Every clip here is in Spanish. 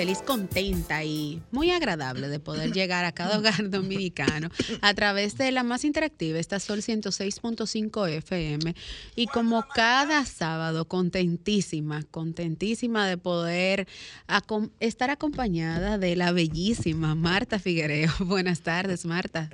feliz, contenta y muy agradable de poder llegar a cada hogar dominicano a través de la más interactiva, esta Sol 106.5 FM. Y como cada sábado, contentísima, contentísima de poder estar acompañada de la bellísima Marta Figuereo. Buenas tardes, Marta.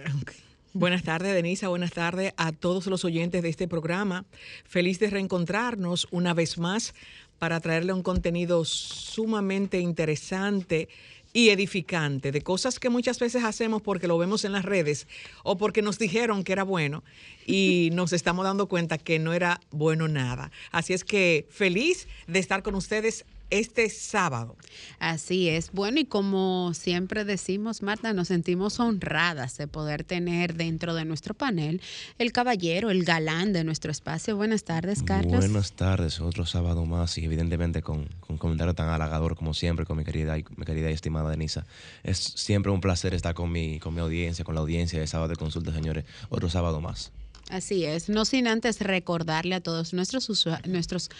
Buenas tardes, Denisa. Buenas tardes a todos los oyentes de este programa. Feliz de reencontrarnos una vez más para traerle un contenido sumamente interesante y edificante de cosas que muchas veces hacemos porque lo vemos en las redes o porque nos dijeron que era bueno y nos estamos dando cuenta que no era bueno nada. Así es que feliz de estar con ustedes este sábado. Así es. Bueno, y como siempre decimos, Marta, nos sentimos honradas de poder tener dentro de nuestro panel el caballero, el galán de nuestro espacio. Buenas tardes, Carlos. Buenas tardes, otro sábado más y evidentemente con, un comentario tan halagador como siempre con mi querida y, mi querida y estimada Denisa. Es siempre un placer estar con mi, con mi audiencia, con la audiencia de Sábado de Consulta, señores. Otro sábado más. Así es, no sin antes recordarle a todos nuestros nuestros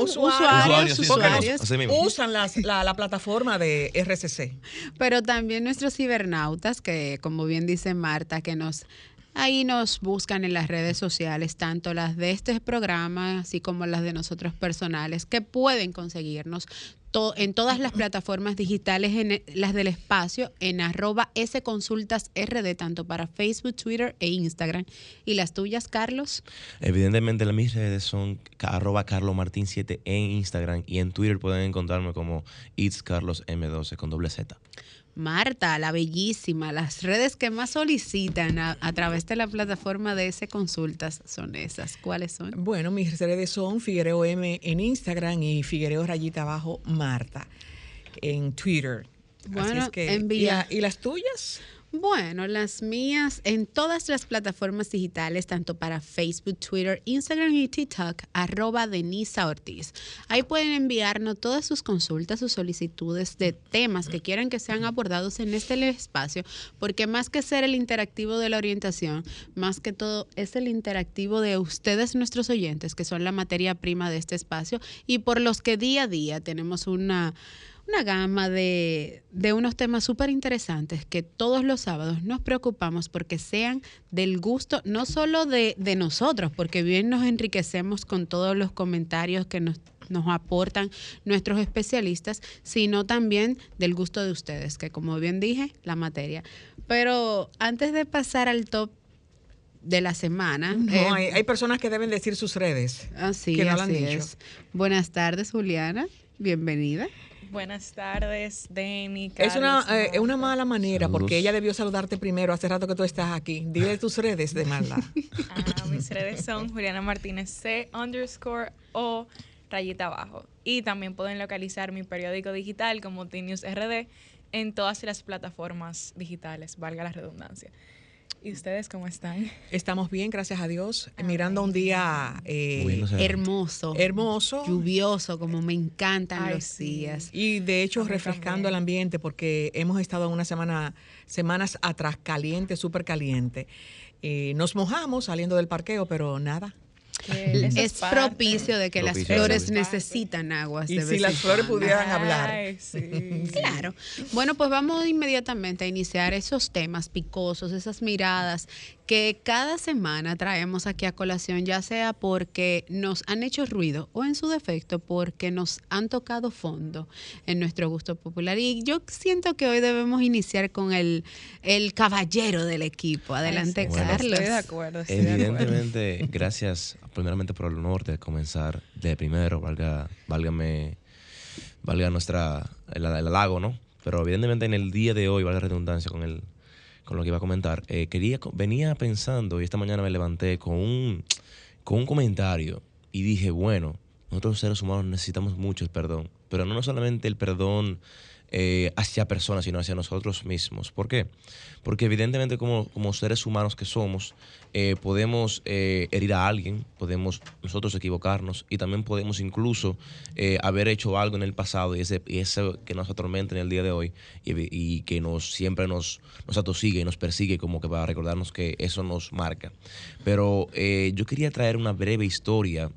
usuarios, usuarios, usan la, plataforma de RCC. Pero también nuestros cibernautas, que como bien dice Marta, que nos ahí nos buscan en las redes sociales, tanto las de este programa, así como las de nosotros personales, que pueden conseguirnos en todas las plataformas digitales, en e, las del espacio, en arroba sconsultasrd, tanto para Facebook, Twitter e Instagram. ¿Y las tuyas, Carlos? Evidentemente las mis redes son arroba carlomartin7 en Instagram y en Twitter pueden encontrarme como It's Carlos M12 con doble Z. Marta, la bellísima, las redes que más solicitan a, través de la plataforma de ese consultas son esas. ¿Cuáles son? Bueno, mis redes son Figuereo M en Instagram y Figuereo Rayita Abajo Marta en Twitter. Bueno, envía. ¿Y las tuyas? Bueno, las mías en todas las plataformas digitales, tanto para Facebook, Twitter, Instagram y TikTok, arroba Denisa Ortiz. Ahí pueden enviarnos todas sus consultas, sus solicitudes de temas que quieran que sean abordados en este espacio, porque más que ser el interactivo de la orientación, más que todo es el interactivo de ustedes, nuestros oyentes, que son la materia prima de este espacio y por los que día a día tenemos una una gama de, unos temas súper interesantes que todos los sábados nos preocupamos porque sean del gusto no solo de, nosotros, porque bien nos enriquecemos con todos los comentarios que nos, nos aportan nuestros especialistas, sino también del gusto de ustedes, que como bien dije, la materia. Pero antes de pasar al top de la semana. No, eh, hay, personas que deben decir sus redes. Así, que no así es. Buenas tardes, Juliana. Bienvenida. Buenas tardes, Denny. es una, eh, una mala manera porque ella debió saludarte primero hace rato que tú estás aquí. Dile tus redes de maldad. ah, mis redes son Juliana Martínez C underscore o rayita abajo. Y también pueden localizar mi periódico digital como T-News RD en todas las plataformas digitales, valga la redundancia. ¿Y ustedes cómo están? Estamos bien, gracias a Dios. Mirando un día eh, hermoso. Hermoso. Lluvioso, como me encantan los días. Y de hecho refrescando el ambiente porque hemos estado en una semana, semanas atrás caliente, súper caliente. Eh, nos mojamos saliendo del parqueo, pero nada, es, propicio de que las flores necesitan aguas. Y si las flores pudieran hablar. claro. Bueno, pues vamos inmediatamente a iniciar esos temas picosos, esas miradas que cada semana traemos aquí a colación, ya sea porque nos han hecho ruido o en su defecto porque nos han tocado fondo en nuestro gusto popular. Y yo siento que hoy debemos iniciar con el, el caballero del equipo. Adelante, Carlos. Estoy de acuerdo. Evidentemente, gracias primeramente por el honor de comenzar de primero, valga, válgame, valga nuestra, el, halago, ¿no? Pero evidentemente en el día de hoy, valga redundancia con el con lo que iba a comentar, eh, quería, venía pensando y esta mañana me levanté con un, con un comentario y dije, bueno, nosotros seres humanos necesitamos mucho el perdón, pero no solamente el perdón eh, hacia personas, sino hacia nosotros mismos. ¿Por qué? Porque evidentemente como, como seres humanos que somos, eh, podemos eh, herir a alguien, podemos nosotros equivocarnos y también podemos incluso haber hecho algo en el pasado y ese, y eso que nos atormenta en el día de hoy y, que nos siempre nos, nos atosigue y nos persigue como que para recordarnos que eso nos marca. Pero yo quería traer una breve historia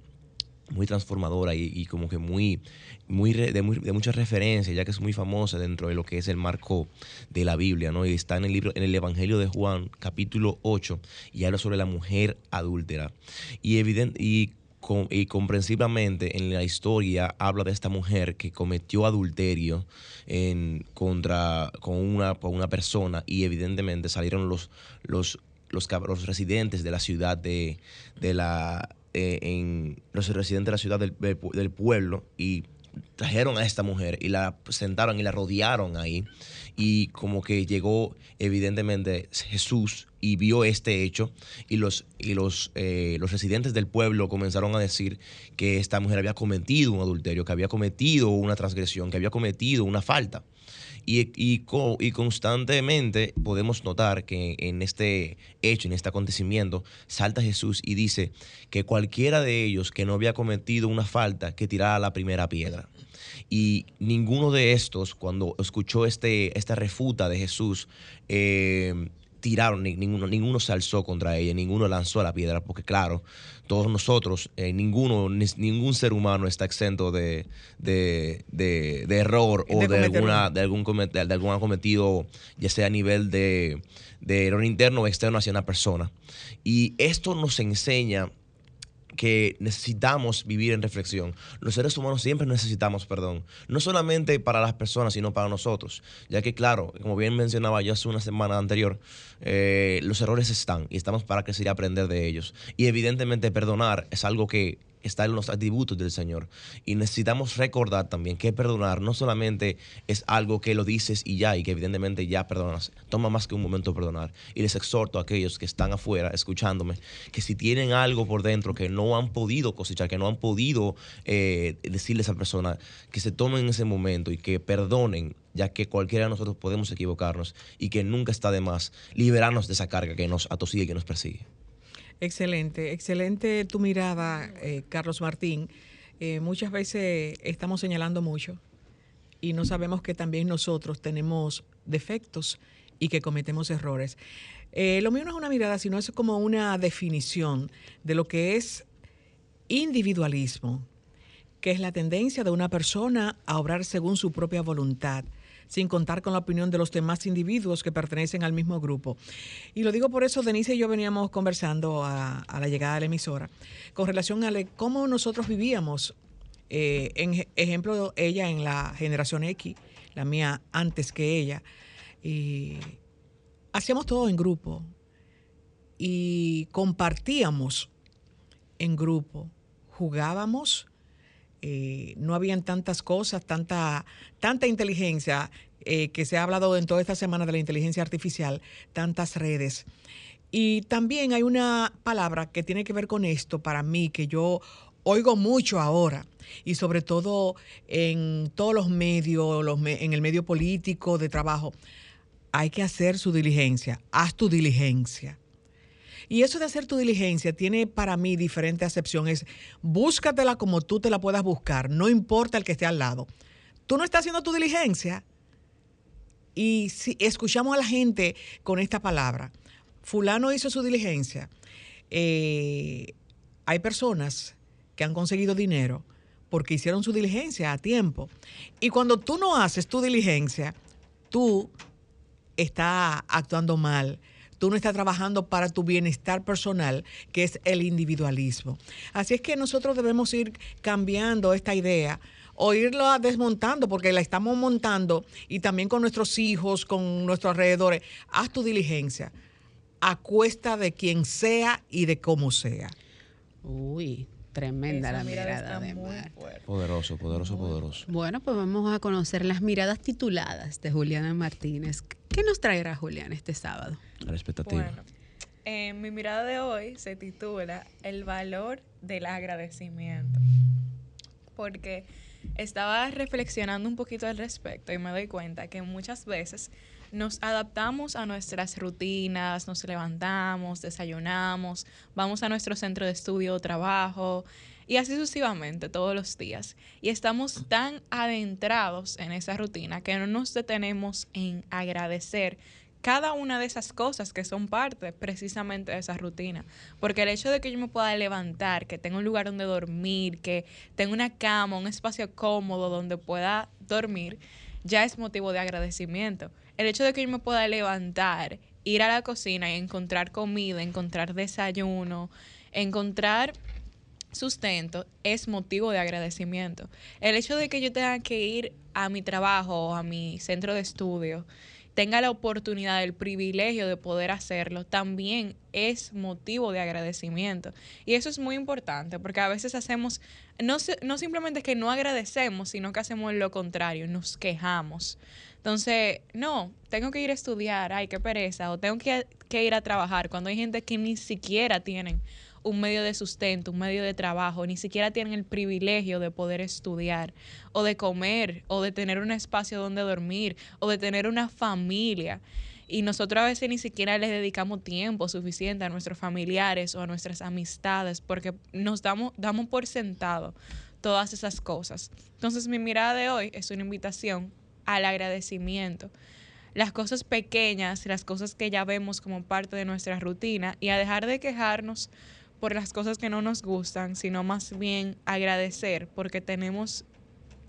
muy transformadora y, como que muy, muy, de, muy- de mucha referencia, ya que es muy famosa dentro de lo que es el marco de la Biblia, ¿no? Y está en el libro, en el Evangelio de Juan, capítulo 8, y habla sobre la mujer adúltera. Y evidente, y y comprensiblemente en la historia habla de esta mujer que cometió adulterio en, contra con una, con una persona y evidentemente salieron los, los, los, los residentes de la ciudad de, de la eh, en los residentes de la ciudad del, del pu- del pueblo y trajeron a esta mujer y la sentaron y la rodearon ahí. Y como que llegó evidentemente Jesús y vio este hecho y los y los eh, los residentes del pueblo comenzaron a decir que esta mujer había cometido un adulterio que había cometido una transgresión que había cometido una falta y, y, y constantemente podemos notar que en este hecho, en este acontecimiento, salta Jesús y dice que cualquiera de ellos que no había cometido una falta, que tirara la primera piedra. Y ninguno de estos, cuando escuchó este, esta refuta de Jesús, eh, tiraron, ni- ninguno, ninguno se alzó contra ella, ninguno lanzó la piedra, porque claro, todos nosotros, eh, ninguno, ni- ningún ser humano está exento de, de, de- de error o De alguna, de, algún de algún acometido, ya sea a nivel de, de error interno o externo hacia una persona. Y esto nos enseña que necesitamos vivir en reflexión. Los seres humanos siempre necesitamos perdón, no solamente para las personas, sino para nosotros, ya que claro, como bien mencionaba yo hace una semana anterior, eh, los errores están y estamos para crecer y aprender de ellos. Y evidentemente perdonar es algo que está en los atributos del Señor. Y necesitamos recordar también que perdonar no solamente es algo que lo dices y ya, y que evidentemente ya perdonas. Toma más que un momento perdonar. Y les exhorto a aquellos que están afuera escuchándome, que si tienen algo por dentro que no han podido cosechar, que no han podido eh, decirles a esa persona, que se tomen ese momento y que perdonen, ya que cualquiera de nosotros podemos equivocarnos y que nunca está de más liberarnos de esa carga que nos atosiga y que nos persigue. Excelente, excelente tu mirada, eh, Carlos Martín. Eh, muchas veces estamos señalando mucho y no sabemos que también nosotros tenemos defectos y que cometemos errores. Eh, lo mío no es una mirada, sino es como una definición de lo que es individualismo, que es la tendencia de una persona a obrar según su propia voluntad, sin contar con la opinión de los demás individuos que pertenecen al mismo grupo. Y lo digo por eso, Denise y yo veníamos conversando a, la llegada de la emisora con relación a cómo nosotros vivíamos. Eh, en ej- ejemplo, ella en la generación X, la mía antes que ella, hacíamos todo en grupo y compartíamos en grupo, jugábamos, eh, no habían tantas cosas, tanta, tanta inteligencia, eh, que se ha hablado en toda esta semana de la inteligencia artificial, tantas redes. Y también hay una palabra que tiene que ver con esto para mí, que yo oigo mucho ahora, y sobre todo en todos los medios, los me- en el medio político, de trabajo, hay que hacer su diligencia, haz tu diligencia. Y eso de hacer tu diligencia tiene para mí diferente acepción. Es búscatela como tú te la puedas buscar, no importa el que esté al lado. Tú no estás haciendo tu diligencia. Y si escuchamos a la gente con esta palabra, fulano hizo su diligencia. Eh, hay personas que han conseguido dinero porque hicieron su diligencia a tiempo. Y cuando tú no haces tu diligencia, tú estás actuando mal. Tú no estás trabajando para tu bienestar personal, que es el individualismo. Así es que nosotros debemos ir cambiando esta idea o irla desmontando, porque la estamos montando y también con nuestros hijos, con nuestros alrededores. Haz tu diligencia a cuesta de quien sea y de cómo sea. Uy, tremenda Esa la mirada de muy Mar. fuerte. Poderoso, poderoso, poderoso. Bueno, pues vamos a conocer las miradas tituladas de Juliana Martínez. ¿Qué nos traerá Juliana este sábado? A la expectativa. Bueno, eh, mi mirada de hoy se titula El valor del agradecimiento. Porque estaba reflexionando un poquito al respecto y me doy cuenta que muchas veces nos adaptamos a nuestras rutinas, nos levantamos, desayunamos, vamos a nuestro centro de estudio o trabajo y así sucesivamente todos los días. Y estamos tan adentrados en esa rutina que no nos detenemos en agradecer cada una de esas cosas que son parte precisamente de esa rutina. Porque el hecho de que yo me pueda levantar, que tenga un lugar donde dormir, que tenga una cama, un espacio cómodo donde pueda dormir, ya es motivo de agradecimiento. El hecho de que yo me pueda levantar, ir a la cocina y encontrar comida, encontrar desayuno, encontrar sustento es motivo de agradecimiento. El hecho de que yo tenga que ir a mi trabajo o a mi centro de estudio, tenga la oportunidad, el privilegio de poder hacerlo, también es motivo de agradecimiento. Y eso es muy importante, porque a veces hacemos, no, no simplemente es que no agradecemos, sino que hacemos lo contrario, nos quejamos. Entonces, no, tengo que ir a estudiar, ay, qué pereza, o tengo que, que ir a trabajar, cuando hay gente que ni siquiera tienen un medio de sustento, un medio de trabajo, ni siquiera tienen el privilegio de poder estudiar o de comer o de tener un espacio donde dormir o de tener una familia. Y nosotros a veces ni siquiera les dedicamos tiempo suficiente a nuestros familiares o a nuestras amistades porque nos damos, damos por sentado todas esas cosas. Entonces mi mirada de hoy es una invitación al agradecimiento las cosas pequeñas, las cosas que ya vemos como parte de nuestra rutina y a dejar de quejarnos por las cosas que no nos gustan, sino más bien agradecer porque tenemos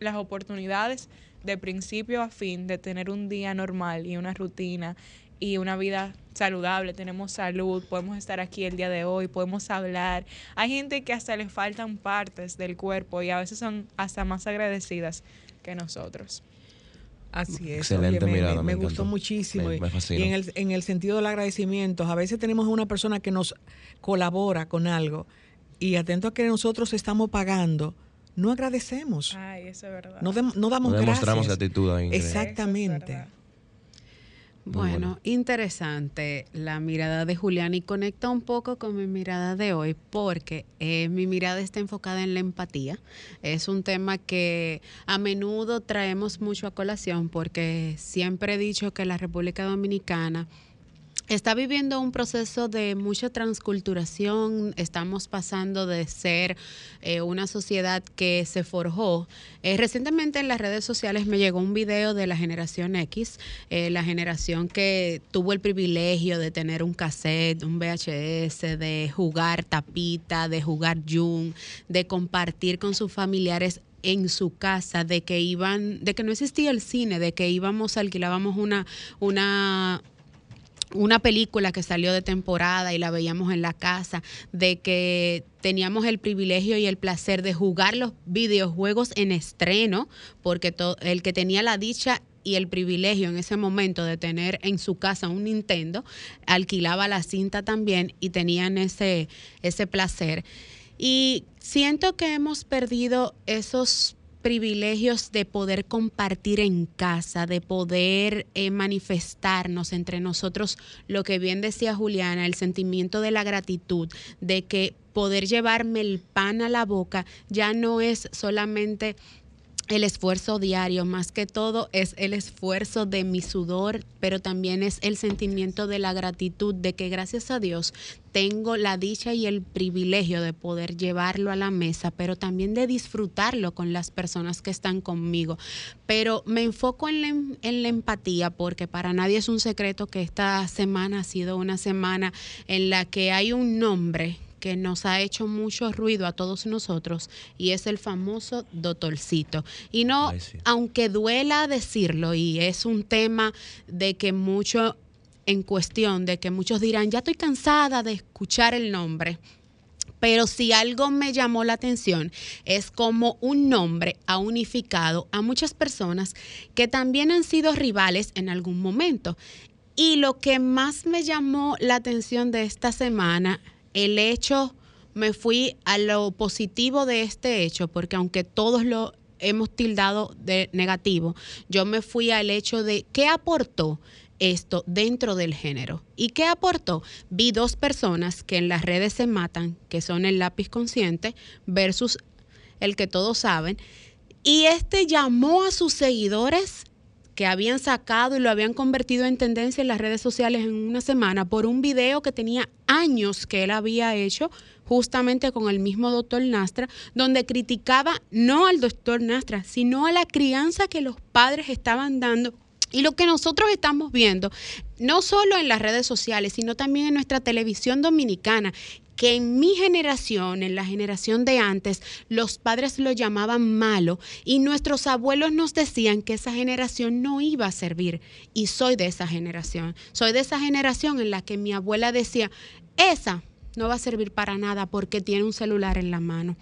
las oportunidades de principio a fin de tener un día normal y una rutina y una vida saludable, tenemos salud, podemos estar aquí el día de hoy, podemos hablar. Hay gente que hasta le faltan partes del cuerpo y a veces son hasta más agradecidas que nosotros. Así es. Excelente mirada. Me, gustó muchísimo. y en el, en el sentido del agradecimiento, a veces tenemos una persona que nos colabora con algo y atento a que nosotros estamos pagando, no agradecemos. Ay, eso es verdad. No, no damos no demostramos actitud ahí. Exactamente. Bueno, interesante la mirada de Julián y conecta un poco con mi mirada de hoy porque eh, mi mirada está enfocada en la empatía. Es un tema que a menudo traemos mucho a colación porque siempre he dicho que la República Dominicana está viviendo un proceso de mucha transculturación. Estamos pasando de ser eh, una sociedad que se forjó. Eh, recientemente en las redes sociales me llegó un video de la generación X, eh, la generación que tuvo el privilegio de tener un cassette, un VHS, de jugar tapita, de jugar Jung, de compartir con sus familiares en su casa, de que iban, de que no existía el cine, de que íbamos, alquilábamos una, una, una película que salió de temporada y la veíamos en la casa, de que teníamos el privilegio y el placer de jugar los videojuegos en estreno, porque el que tenía la dicha y el privilegio en ese momento de tener en su casa un Nintendo, alquilaba la cinta también y tenían ese, ese placer. Y siento que hemos perdido esos privilegios de poder compartir en casa, de poder eh, manifestarnos entre nosotros. Lo que bien decía Juliana, el sentimiento de la gratitud, de que poder llevarme el pan a la boca ya no es solamente el esfuerzo diario, más que todo es el esfuerzo de mi sudor, pero también es el sentimiento de la gratitud de que gracias a Dios tengo la dicha y el privilegio de poder llevarlo a la mesa, pero también de disfrutarlo con las personas que están conmigo. Pero me enfoco en la, en la empatía porque para nadie es un secreto que esta semana ha sido una semana en la que hay un nombre que nos ha hecho mucho ruido a todos nosotros y es el famoso doctorcito. Y no, aunque duela decirlo, y es un tema de que mucho en cuestión, de que muchos dirán, ya estoy cansada de escuchar el nombre. Pero si algo me llamó la atención es como un nombre ha unificado a muchas personas que también han sido rivales en algún momento. Y lo que más me llamó la atención de esta semana el hecho, me fui a lo positivo de este hecho, porque aunque todos lo hemos tildado de negativo, yo me fui al hecho de qué aportó esto dentro del género. ¿Y qué aportó? Vi dos personas que en las redes se matan, que son el lápiz consciente versus el que todos saben, y este llamó a sus seguidores que habían sacado y lo habían convertido en tendencia en las redes sociales en una semana por un video que tenía años que él había hecho justamente con el mismo doctor Nastra, donde criticaba no al doctor Nastra, sino a la crianza que los padres estaban dando. Y lo que nosotros estamos viendo no solo en las redes sociales, sino también en nuestra televisión dominicana, que en mi generación, en la generación de antes, los padres lo llamaban malo y nuestros abuelos nos decían que esa generación no iba a servir. Y soy de esa generación. Soy de esa generación en la que mi abuela decía, esa no va a servir para nada porque tiene un celular en la mano.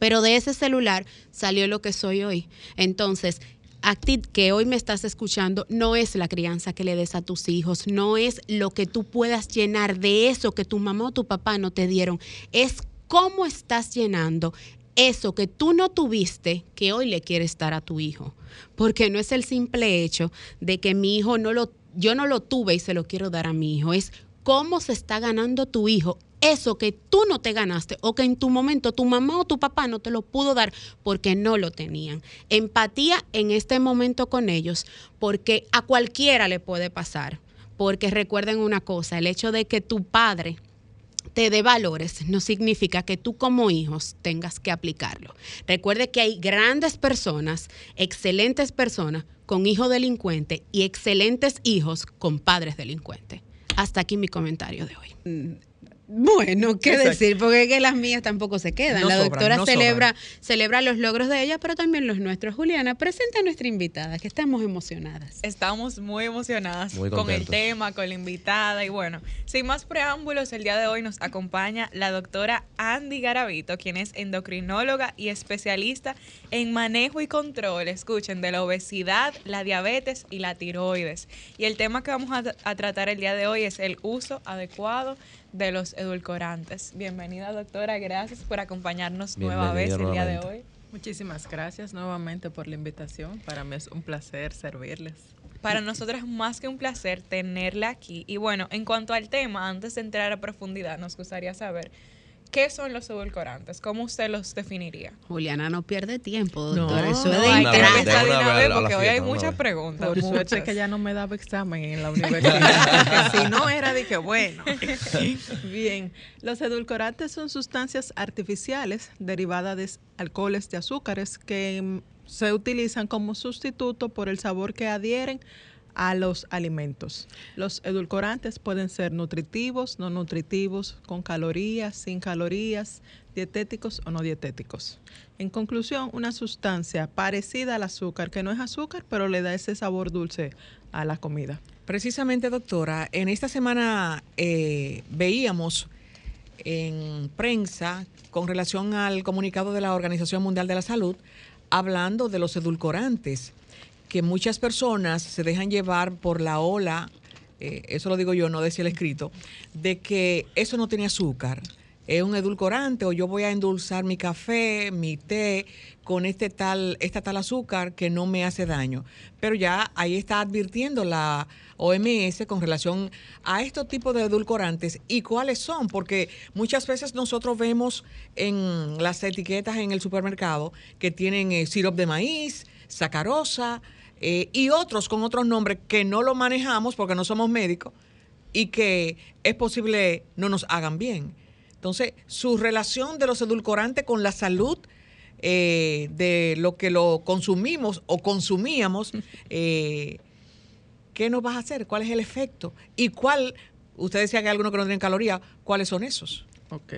Pero de ese celular salió lo que soy hoy. Entonces, a ti que hoy me estás escuchando, no es la crianza que le des a tus hijos, no es lo que tú puedas llenar de eso que tu mamá o tu papá no te dieron, es cómo estás llenando eso que tú no tuviste que hoy le quieres dar a tu hijo. Porque no es el simple hecho de que mi hijo no lo, yo no lo tuve y se lo quiero dar a mi hijo, es cómo se está ganando tu hijo eso que tú no te ganaste o que en tu momento tu mamá o tu papá no te lo pudo dar porque no lo tenían. Empatía en este momento con ellos porque a cualquiera le puede pasar. Porque recuerden una cosa, el hecho de que tu padre te dé valores no significa que tú como hijos tengas que aplicarlo. Recuerde que hay grandes personas, excelentes personas con hijos delincuentes y excelentes hijos con padres delincuentes. Hasta aquí mi comentario de hoy. Bueno, qué decir, porque es que las mías tampoco se quedan. la doctora celebra, celebra los logros de ella, pero también los nuestros. Juliana, presenta a nuestra invitada, que estamos emocionadas. Estamos muy emocionadas con el tema, con la invitada. Y bueno, sin más preámbulos, el día de hoy nos acompaña la doctora Andy Garavito, quien es endocrinóloga y especialista en manejo y control, escuchen, de la obesidad, la diabetes y la tiroides. Y el tema que vamos a, a tratar el día de hoy es el uso adecuado de los edulcorantes. Bienvenida doctora, gracias por acompañarnos nueva vez el día de hoy. Muchísimas gracias nuevamente por la invitación. Para mí es un placer servirles. Para nosotros es más que un placer tenerla aquí. Y bueno, en cuanto al tema, antes de entrar a profundidad, nos gustaría saber ¿Qué son los edulcorantes? ¿Cómo usted los definiría? Juliana no pierde tiempo, doctora. No, Eso es de hay que empezar de una vez porque hoy hay muchas preguntas. Por suerte que ya no me daba examen en la universidad. porque si no era de que bueno. Bien, los edulcorantes son sustancias artificiales derivadas de alcoholes de azúcares que mm, se utilizan como sustituto por el sabor que adhieren a los alimentos. Los edulcorantes pueden ser nutritivos, no nutritivos, con calorías, sin calorías, dietéticos o no dietéticos. En conclusión, una sustancia parecida al azúcar, que no es azúcar, pero le da ese sabor dulce a la comida. Precisamente, doctora, en esta semana eh, veíamos en prensa con relación al comunicado de la Organización Mundial de la Salud hablando de los edulcorantes que muchas personas se dejan llevar por la ola, eh, eso lo digo yo, no decía el escrito, de que eso no tiene azúcar, es un edulcorante o yo voy a endulzar mi café, mi té con este tal, esta tal azúcar que no me hace daño. Pero ya ahí está advirtiendo la OMS con relación a estos tipos de edulcorantes y cuáles son, porque muchas veces nosotros vemos en las etiquetas en el supermercado que tienen eh, de maíz, sacarosa, eh, y otros con otros nombres que no lo manejamos porque no somos médicos y que es posible no nos hagan bien. Entonces, su relación de los edulcorantes con la salud eh, de lo que lo consumimos o consumíamos, eh, ¿qué nos vas a hacer? ¿Cuál es el efecto? ¿Y cuál, usted decía que hay algunos que no tienen calorías, cuáles son esos? Ok.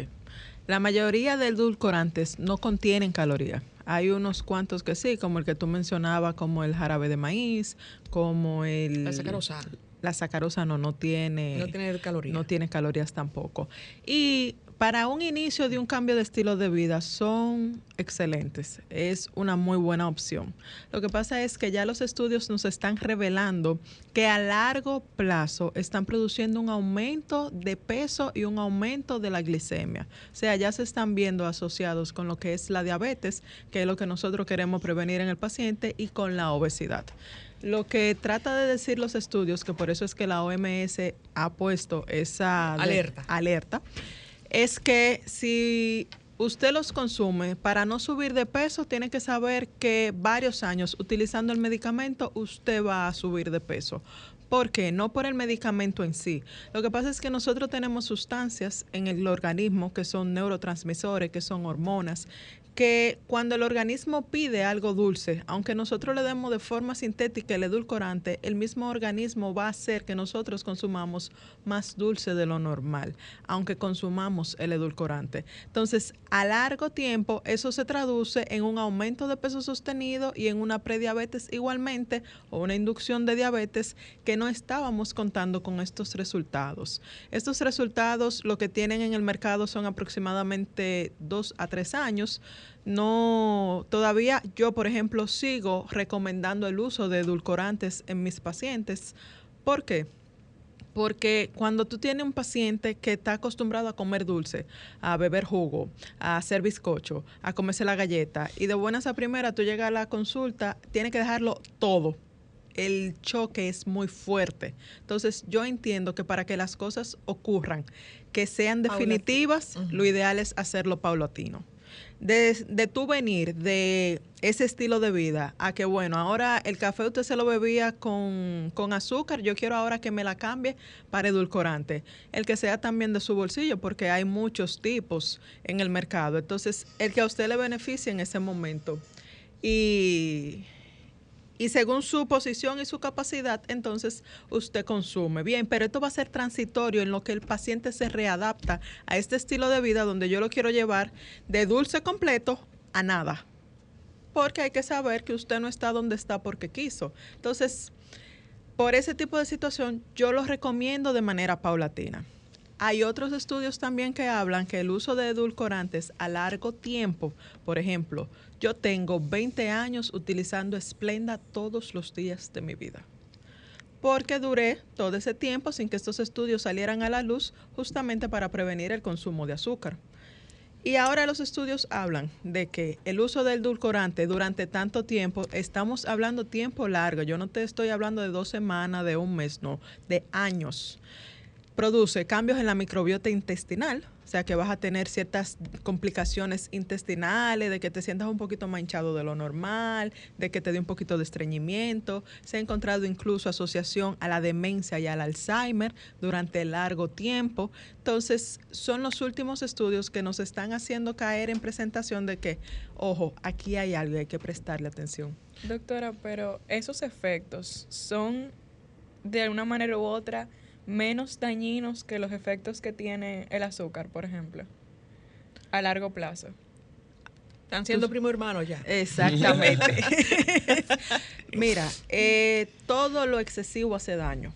La mayoría de edulcorantes no contienen calorías. Hay unos cuantos que sí, como el que tú mencionabas, como el jarabe de maíz, como el... La sacarosa. La sacarosa no, no tiene... No tiene calorías. No tiene calorías tampoco. Y para un inicio de un cambio de estilo de vida son excelentes. Es una muy buena opción. Lo que pasa es que ya los estudios nos están revelando que a largo plazo están produciendo un aumento de peso y un aumento de la glicemia. O sea, ya se están viendo asociados con lo que es la diabetes, que es lo que nosotros queremos prevenir en el paciente, y con la obesidad. Lo que trata de decir los estudios, que por eso es que la OMS ha puesto esa alerta, alerta es que si usted los consume para no subir de peso, tiene que saber que varios años utilizando el medicamento usted va a subir de peso. ¿Por qué? No por el medicamento en sí. Lo que pasa es que nosotros tenemos sustancias en el organismo que son neurotransmisores, que son hormonas, que cuando el organismo pide algo dulce, aunque nosotros le demos de forma sintética el edulcorante, el mismo organismo va a hacer que nosotros consumamos más dulce de lo normal, aunque consumamos el edulcorante. Entonces, a largo tiempo, eso se traduce en un aumento de peso sostenido y en una prediabetes igualmente o una inducción de diabetes que no estábamos contando con estos resultados. Estos resultados lo que tienen en el mercado son aproximadamente dos a tres años no, todavía yo, por ejemplo, sigo recomendando el uso de edulcorantes en mis pacientes. ¿Por qué? Porque cuando tú tienes un paciente que está acostumbrado a comer dulce, a beber jugo, a hacer bizcocho, a comerse la galleta, y de buenas a primera tú llegas a la consulta, tiene que dejarlo todo. El choque es muy fuerte. Entonces yo entiendo que para que las cosas ocurran, que sean definitivas, lo ideal es hacerlo paulatino de, de tú venir de ese estilo de vida a que, bueno, ahora el café usted se lo bebía con, con, azúcar, yo quiero ahora que me la cambie para edulcorante. El que sea también de su bolsillo, porque hay muchos tipos en el mercado. Entonces, el que a usted le beneficie en ese momento. Y y según su posición y su capacidad, entonces usted consume. Bien, pero esto va a ser transitorio en lo que el paciente se readapta a este estilo de vida donde yo lo quiero llevar de dulce completo a nada. Porque hay que saber que usted no está donde está porque quiso. Entonces, por ese tipo de situación, yo lo recomiendo de manera paulatina. Hay otros estudios también que hablan que el uso de edulcorantes a largo tiempo, por ejemplo, yo tengo 20 años utilizando Splenda todos los días de mi vida. Porque duré todo ese tiempo sin que estos estudios salieran a la luz justamente para prevenir el consumo de azúcar. Y ahora los estudios hablan de que el uso del edulcorante durante tanto tiempo, estamos hablando tiempo largo, yo no te estoy hablando de dos semanas, de un mes, no, de años produce cambios en la microbiota intestinal, o sea que vas a tener ciertas complicaciones intestinales, de que te sientas un poquito manchado de lo normal, de que te dé un poquito de estreñimiento. Se ha encontrado incluso asociación a la demencia y al Alzheimer durante largo tiempo. Entonces, son los últimos estudios que nos están haciendo caer en presentación de que, ojo, aquí hay algo y hay que prestarle atención. Doctora, pero esos efectos son de alguna manera u otra menos dañinos que los efectos que tiene el azúcar, por ejemplo, a largo plazo. Están siendo primo hermano ya. Exactamente. Mira, eh, todo lo excesivo hace daño.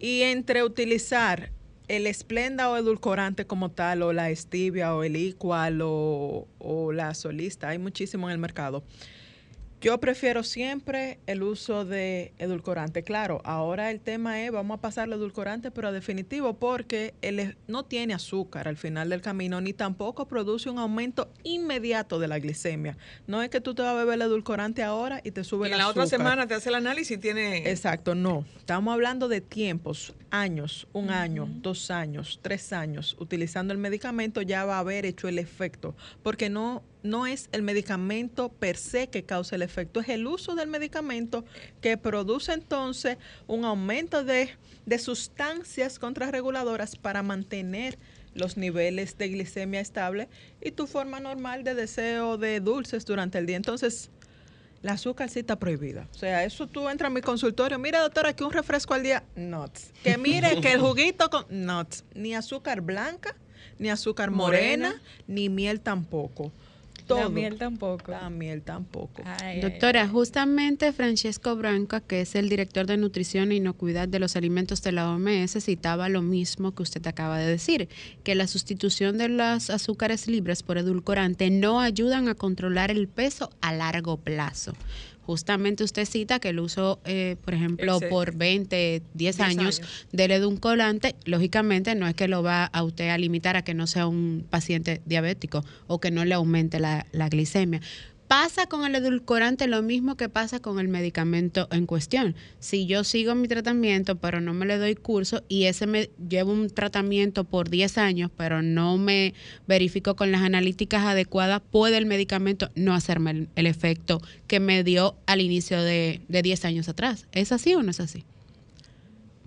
Y entre utilizar el esplenda o edulcorante como tal, o la stevia, o el equal, o, o la solista, hay muchísimo en el mercado yo prefiero siempre el uso de edulcorante. Claro, ahora el tema es, vamos a pasar el edulcorante, pero definitivo, porque él no tiene azúcar al final del camino, ni tampoco produce un aumento inmediato de la glicemia. No es que tú te vas a beber el edulcorante ahora y te sube y la otra semana te hace el análisis y tiene... Exacto, no. Estamos hablando de tiempos, años, un año, dos años, tres años, utilizando el medicamento ya va a haber hecho el efecto, porque no no es el medicamento per se que causa el efecto, es el uso del medicamento que produce entonces un aumento de, sustancias contrarreguladoras para mantener los niveles de glicemia estable y tu forma normal de deseo de dulces durante el día. Entonces, la azúcar sí está prohibida. O sea, eso tú entras a mi consultorio, mira doctora, aquí un refresco al día, nuts. Que mire que el juguito con nuts, ni azúcar blanca, ni azúcar morena. ni miel tampoco. La miel tampoco. La miel tampoco. Doctora, justamente Francesco Branca, que es el director de nutrición e inocuidad de los alimentos de la OMS, citaba lo mismo que usted acaba de decir, que la sustitución de los azúcares libres por edulcorante no ayudan a controlar el peso a largo plazo justamente usted cita que el uso, eh, por ejemplo, por 20, 10, años, del edulcorante, lógicamente no es que lo va a usted a limitar a que no sea un paciente diabético o que no le aumente la, la glicemia Pasa con el edulcorante lo mismo que pasa con el medicamento en cuestión. Si yo sigo mi tratamiento, pero no me le doy curso y ese me llevo un tratamiento por 10 años, pero no me verifico con las analíticas adecuadas, puede el medicamento no hacerme el, efecto que me dio al inicio de, de 10 años atrás. ¿Es así o no es así?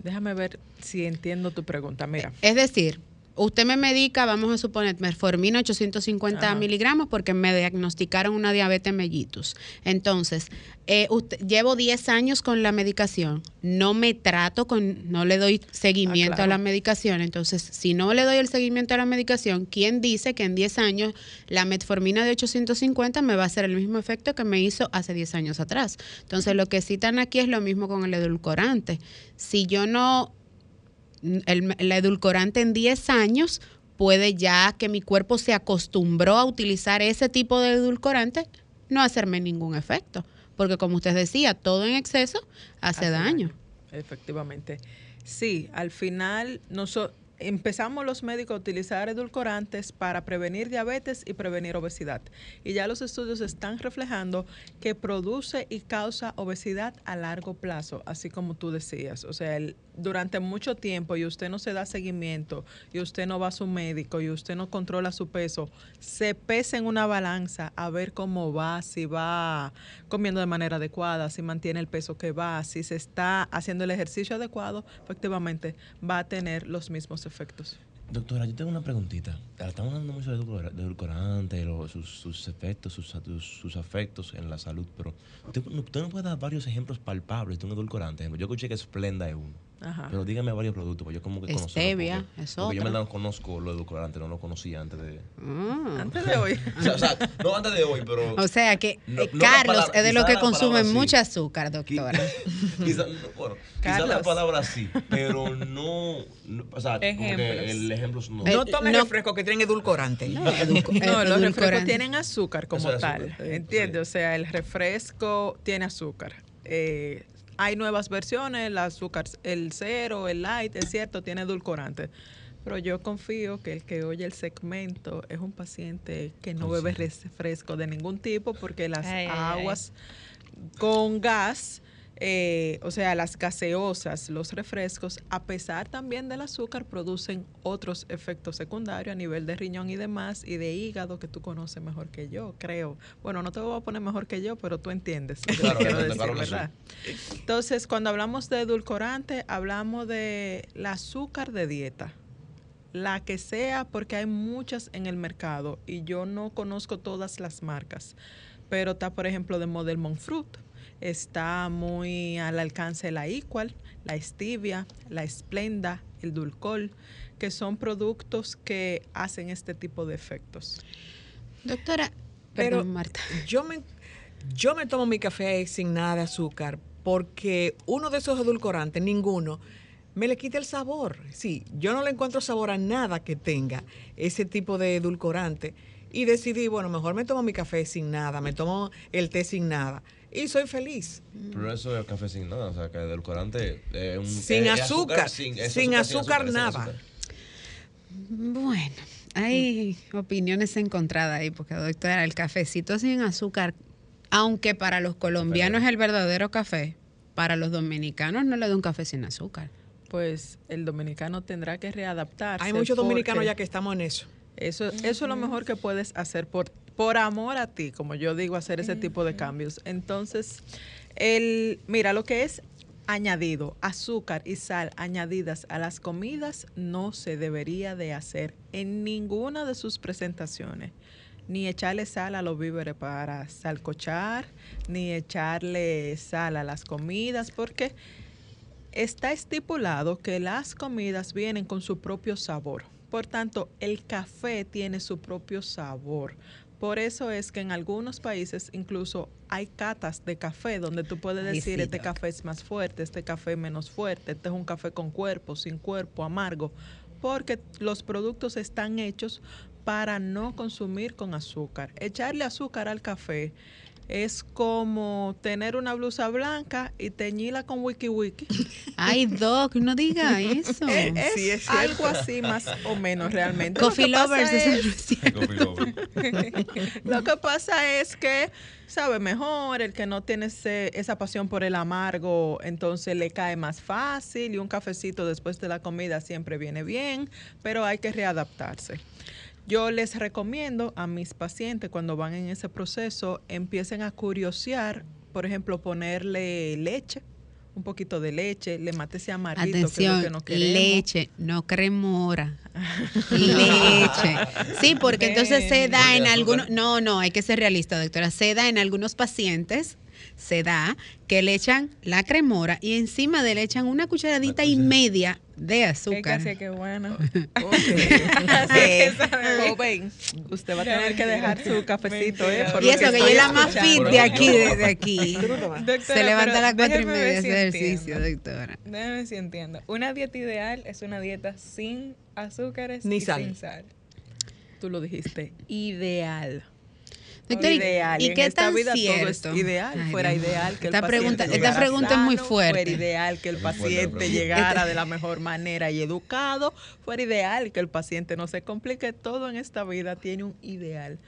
Déjame ver si entiendo tu pregunta. Mira. Es decir, usted me medica, vamos a suponer, metformina 850 Ajá. miligramos porque me diagnosticaron una diabetes mellitus. Entonces, eh, usted- llevo 10 años con la medicación, no me trato con, no le doy seguimiento Ah, claro. a la medicación. Entonces, si no le doy el seguimiento a la medicación, ¿quién dice que en 10 años la metformina de 850 me va a hacer el mismo efecto que me hizo hace 10 años atrás? Entonces, lo que citan aquí es lo mismo con el edulcorante. Si yo no el, el edulcorante en 10 años puede ya que mi cuerpo se acostumbró a utilizar ese tipo de edulcorante, no hacerme ningún efecto. Porque como usted decía, todo en exceso hace, daño. Efectivamente. Sí, al final nosotros empezamos los médicos a utilizar edulcorantes para prevenir diabetes y prevenir obesidad. Y ya los estudios están reflejando que produce y causa obesidad a largo plazo, así como tú decías. O sea, el- durante mucho tiempo y usted no se da seguimiento y usted no va a su médico y usted no controla su peso, se pesa en una balanza a ver cómo va, si va comiendo de manera adecuada, si mantiene el peso que va, si se está haciendo el ejercicio adecuado, efectivamente va a tener los mismos efectos. Doctora, yo tengo una preguntita. Estamos hablando mucho de edulcora- de edulcorante, sus, sus efectos, sus, sus, afectos en la salud, pero usted, usted nos puede dar varios ejemplos palpables de un edulcorante. Yo escuché que Splenda es uno. Ajá. Pero dígame varios productos, porque yo como que conozco. Stevia es Porque yo me conozco lo edulcorante, no lo conocía antes de... Ah. Antes de hoy. O sea, o sea, no antes de hoy, pero... O sea que No- eh, no Carlos palabra- es de los que consumen sí. mucha azúcar, doctora. quizá, no, bueno, quizá la palabra sí, pero no, no- o sea, como que Ejemplos. el ejemplo no. Eh, No tome no. refresco que tienen edulcorante. No, edulco- No, los refrescos tienen azúcar como Eso es tal. ¿entiendes? Sí. O sea, el refresco tiene azúcar. Eh, hay nuevas versiones, el azúcar, el cero, el light, es cierto, tiene edulcorante. Pero yo confío que el que oye el segmento es un paciente que no bebe refresco de ningún tipo porque las Ay, ay, ay. aguas con gas, eh, o sea, las gaseosas, los refrescos, a pesar también del azúcar, producen otros efectos secundarios a nivel de riñón y demás, y de hígado que tú conoces mejor que yo, creo. Bueno, no te voy a poner mejor que yo, pero tú entiendes lo que Claro, quiero entiendo, decir, claro que sí. ¿verdad? Entonces, cuando hablamos de edulcorante, hablamos de el azúcar de dieta. La que sea, porque hay muchas en el mercado y yo no conozco todas las marcas. Pero está, por ejemplo, de Model Monfruit. Está muy al alcance la Equal, la Stevia, la Splenda, el Dulcol, que son productos que hacen este tipo de efectos. Doctora, Pero perdón, Marta. yo me, yo me tomo mi café sin nada de azúcar porque uno de esos edulcorantes, ninguno, me le quita el sabor. Sí, yo no le encuentro sabor a nada que tenga ese tipo de edulcorante. Y decidí, bueno, mejor me tomo mi café sin nada, me tomo el té sin nada. Y soy feliz. Pero eso es café sin nada, o sea, que edulcorante es un... Sin es azúcar, sin, azúcar, nada. azúcar. Bueno, hay opiniones encontradas ahí, porque doctora, el cafecito sin azúcar, aunque para los colombianos es el verdadero café, para los dominicanos no le da un café sin azúcar. Pues el dominicano tendrá que readaptarse. Hay muchos dominicanos ya que estamos en eso. Eso, eso es lo mejor que puedes hacer por, por amor a ti, como yo digo, hacer ese tipo de cambios. Entonces, el, mira, lo que es añadido, azúcar y sal añadidas a las comidas no se debería de hacer en ninguna de sus presentaciones. Ni echarle sal a los víveres para salcochar, ni echarle sal a las comidas, porque está estipulado que las comidas vienen con su propio sabor. Por tanto, el café tiene su propio sabor. Por eso es que en algunos países incluso hay catas de café donde tú puedes decir sí, este doc. café es más fuerte, este café es menos fuerte, este es un café con cuerpo, sin cuerpo, amargo, porque los productos están hechos para no consumir con azúcar. Echarle azúcar al café es como tener una blusa blanca y teñirla con wiki wiki. Ay, Doc, no diga eso. Es, Sí, es algo así más o menos realmente. Coffee Lo que pasa lovers, es-. Lo que pasa es que sabe mejor, el que no tiene ese- esa pasión por el amargo, entonces le cae más fácil y un cafecito después de la comida siempre viene bien, pero hay que readaptarse. Yo les recomiendo a mis pacientes cuando van en ese proceso empiecen a curiosear, por ejemplo, ponerle leche un poquito de leche, le mate ese amarguito que es lo Atención, que no queremos. leche, no cremora. leche. Sí, porque entonces se da en algunos, no, no, hay que ser realista, doctora, se da en algunos pacientes, se da que le echan la cremora y encima de le echan una cucharadita y media de Es que azúcar. así que bueno. Eh, joven, usted va a tener que dejar su cafecito, ¿eh? por Y eso que ella es la más fit de aquí, de, aquí. Doctora, Se levanta a las cuatro y media si ese ejercicio, entiendo. doctora. Déjame ver si entiendo. Una dieta ideal es una dieta sin azúcares Ni y sal. sin sal. Tú lo dijiste, ideal. Doctora, ¿y- ideal. ¿y en qué esta tan vida cierto? todo es ideal. Ay, fuera Dios ideal que el Esta paciente pregunta, esta llegara pregunta es muy fuerte. Fuera ideal que el paciente llegara de la mejor manera y educado. Fuera ideal que el paciente no se complique. Todo en esta vida tiene un ideal.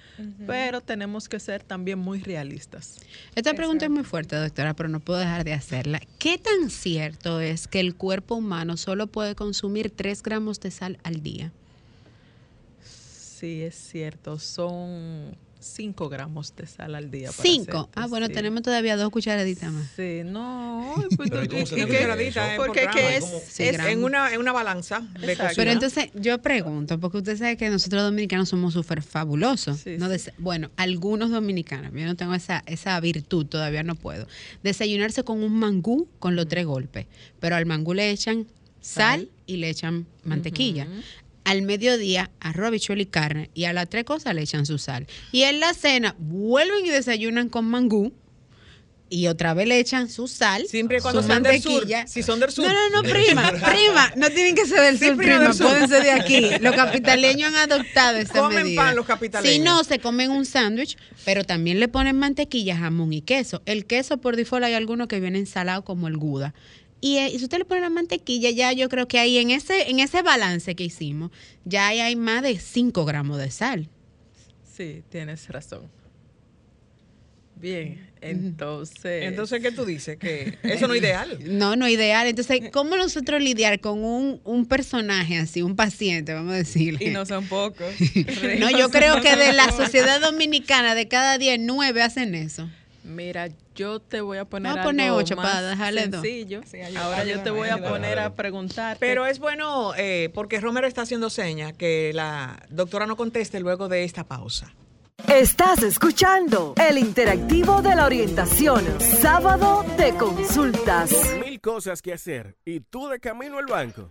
Pero tenemos que ser también muy realistas. Esta pregunta es muy fuerte, doctora, pero no puedo dejar de hacerla. ¿Qué tan cierto es que el cuerpo humano solo puede consumir 3 gramos de sal al día? Sí, es cierto. Son 5 gramos de sal al día. para 5. hacerte, Ah, bueno, sí. tenemos todavía dos cucharaditas más. Sí, no. pues, Pero ¿y cómo se ¿y mide qué? cucharadita, eh, por Porque que es, es- gramo. En una, en una balanza de cocina. Pero entonces yo pregunto, porque usted sabe que nosotros dominicanos somos súper fabulosos. Sí, ¿no? sí. Dese- Bueno, algunos dominicanos, yo no tengo esa, esa virtud, todavía no puedo. Desayunarse con un mangú con los tres golpes, pero al mangú le echan sal, Sal. y le echan mantequilla. Al mediodía, arroz, habichuela y carne. Y a las tres cosas le echan su sal. Y en la cena, vuelven y desayunan con mangú. Y otra vez le echan su sal. Siempre cuando su sean del sur. mantequilla. Si son del sur. No, no, no, prima, prima. No tienen que ser del Sí, sur, prima prima. del sur. Pueden ser de aquí. Los capitaleños han adoptado esa Comen medida. pan los capitaleños. Si no, se comen un sándwich, pero también le ponen mantequilla, jamón y queso. El queso, por default, hay algunos que vienen salados como el Gouda. Y, eh, y si usted le pone la mantequilla, ya yo creo que ahí en ese, en ese balance que hicimos, ya ahí hay más de 5 gramos de sal. Sí, tienes razón. Bien, entonces. Entonces, ¿qué tú dices? Que eso no es ideal. No, no ideal. Entonces, ¿cómo nosotros lidiar con un, un personaje así, un paciente, vamos a decirle? Y no son pocos. No, yo creo que de la sociedad dominicana, de cada 10, 9 hacen eso. Mira, yo te voy a poner Vamos a poner algo ocho más para dejarle dos. Sí, ayuda- Ahora yo te voy a poner a preguntarte. Pero es bueno, eh, porque Romero está haciendo seña, que la doctora no conteste luego de esta pausa. Estás escuchando el interactivo de la orientación, sábado de consultas. Mil cosas que hacer y tú de camino al banco.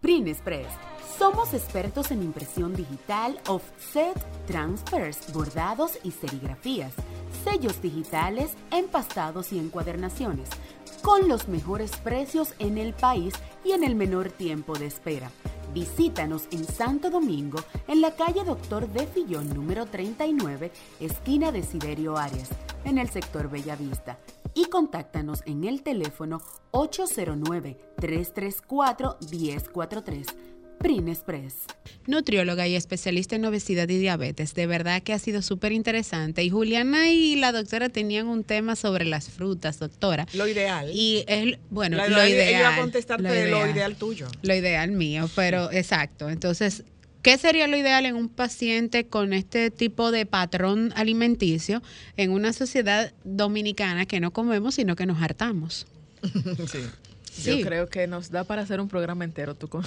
Press. Somos expertos en impresión digital, offset, transfers, bordados y serigrafías, sellos digitales, empastados y encuadernaciones, con los mejores precios en el país y en el menor tiempo de espera. Visítanos en Santo Domingo, en la calle Doctor de Fillón número 39, esquina de Siderio Arias, en el sector Bellavista. Y contáctanos en el teléfono 809-334-1043. Press. Nutrióloga y especialista en obesidad y diabetes. De verdad que ha sido súper interesante. Y Juliana y la doctora tenían un tema sobre las frutas, doctora. Lo ideal. Y es, bueno, La- lo ideal. Ella iba a contestarte lo de lo ideal tuyo. Lo ideal mío, pero exacto. Entonces, ¿qué sería lo ideal en un paciente con este tipo de patrón alimenticio en una sociedad dominicana que no comemos, sino que nos hartamos? Sí. Yo creo que nos da para hacer un programa entero tu, con-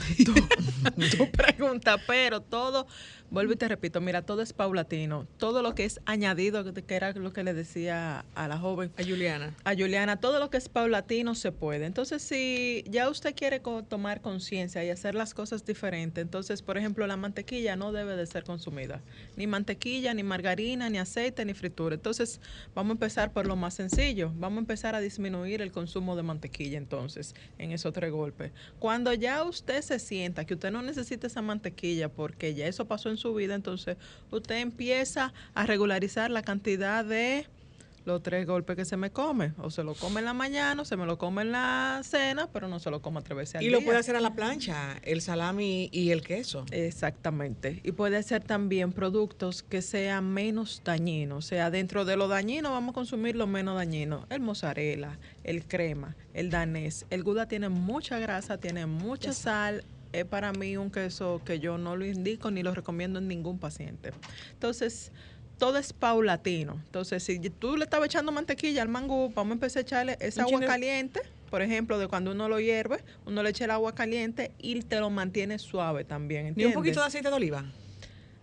pregunta, pero todo, vuelvo y te repito, mira, todo es paulatino. Todo lo que es añadido, que era lo que le decía a la joven, A Juliana. a Juliana, todo lo que es paulatino se puede. Entonces, si ya usted quiere co- tomar conciencia y hacer las cosas diferentes, entonces, por ejemplo, la mantequilla no debe de ser consumida. Ni mantequilla, ni margarina, ni aceite, ni fritura. Entonces, vamos a empezar por lo más sencillo. Vamos a empezar a disminuir el consumo de mantequilla, entonces, en esos tres golpes. Cuando ya usted se sienta que usted no necesita esa mantequilla porque ya eso pasó en su vida, entonces, usted empieza a regularizar la cantidad de los tres golpes que se me come. O se lo come en la mañana, o se me lo come en la cena, pero no se lo como tres veces al Y día. lo puede hacer a la plancha, el salami y el queso. Exactamente. Y puede ser también productos que sean menos dañinos. O sea, dentro de lo dañino vamos a consumir lo menos dañino. El mozzarella, el crema, el danés. El gouda tiene mucha grasa, tiene mucha sal. Es para mí un queso que yo no lo indico ni lo recomiendo en ningún paciente. Entonces, todo es paulatino. Entonces, si tú le estabas echando mantequilla al mangú, vamos a empezar a echarle esa agua caliente. Por ejemplo, de cuando uno lo hierve, uno le echa el agua caliente y te lo mantiene suave también. Ni un poquito de aceite de oliva.